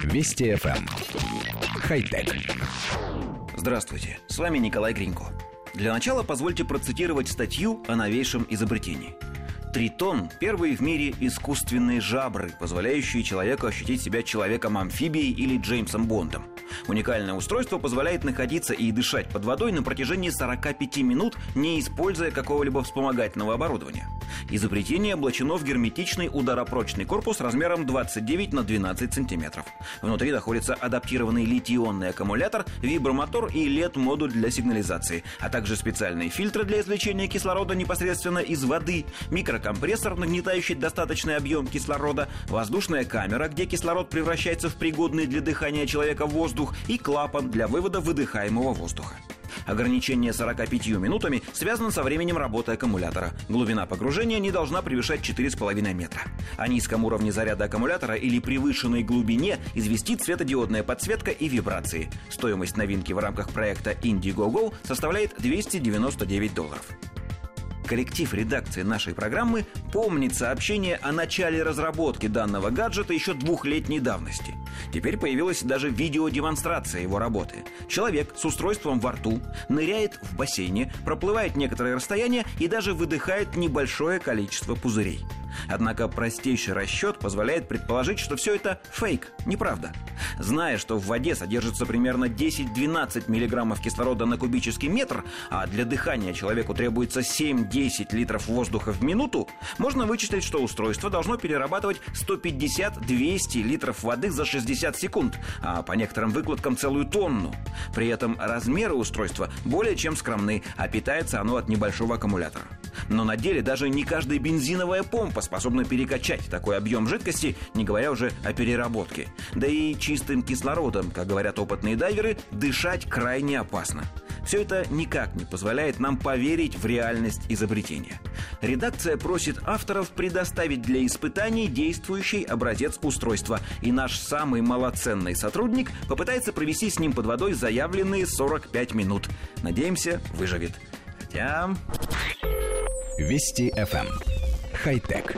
Вести FM. Эм. Хай-тек. Здравствуйте, с вами Николай Гринько. Для начала позвольте процитировать статью о новейшем изобретении. Тритон – первые в мире искусственные жабры, позволяющие человеку ощутить себя человеком-амфибией или Джеймсом Бондом. Уникальное устройство позволяет находиться и дышать под водой на протяжении 45 минут, не используя какого-либо вспомогательного оборудования. Изобретение облачено в герметичный ударопрочный корпус размером 29 на 12 сантиметров. Внутри находится адаптированный литий-ионный аккумулятор, вибромотор и LED-модуль для сигнализации, а также специальные фильтры для извлечения кислорода непосредственно из воды, микрокомпрессор, нагнетающий достаточный объем кислорода, воздушная камера, где кислород превращается в пригодный для дыхания человека воздух и клапан для вывода выдыхаемого воздуха. Ограничение 45 минутами связано со временем работы аккумулятора. Глубина погружения не должна превышать 4,5 метра. О низком уровне заряда аккумулятора или превышенной глубине известит светодиодная подсветка и вибрации. Стоимость новинки в рамках проекта Indiegogo составляет 299 долларов коллектив редакции нашей программы помнит сообщение о начале разработки данного гаджета еще двухлетней давности. Теперь появилась даже видеодемонстрация его работы. Человек с устройством во рту ныряет в бассейне, проплывает некоторое расстояние и даже выдыхает небольшое количество пузырей. Однако простейший расчет позволяет предположить, что все это фейк, неправда. Зная, что в воде содержится примерно 10-12 миллиграммов кислорода на кубический метр, а для дыхания человеку требуется 7-10 литров воздуха в минуту, можно вычислить, что устройство должно перерабатывать 150-200 литров воды за 60 секунд, а по некоторым выкладкам целую тонну. При этом размеры устройства более чем скромны, а питается оно от небольшого аккумулятора. Но на деле даже не каждая бензиновая помпа способна перекачать такой объем жидкости, не говоря уже о переработке. Да и чистым кислородом, как говорят опытные дайверы, дышать крайне опасно. Все это никак не позволяет нам поверить в реальность изобретения. Редакция просит авторов предоставить для испытаний действующий образец устройства, и наш самый малоценный сотрудник попытается провести с ним под водой заявленные 45 минут. Надеемся, выживет. Хотя... Вести FM. Эм. Хай-тек.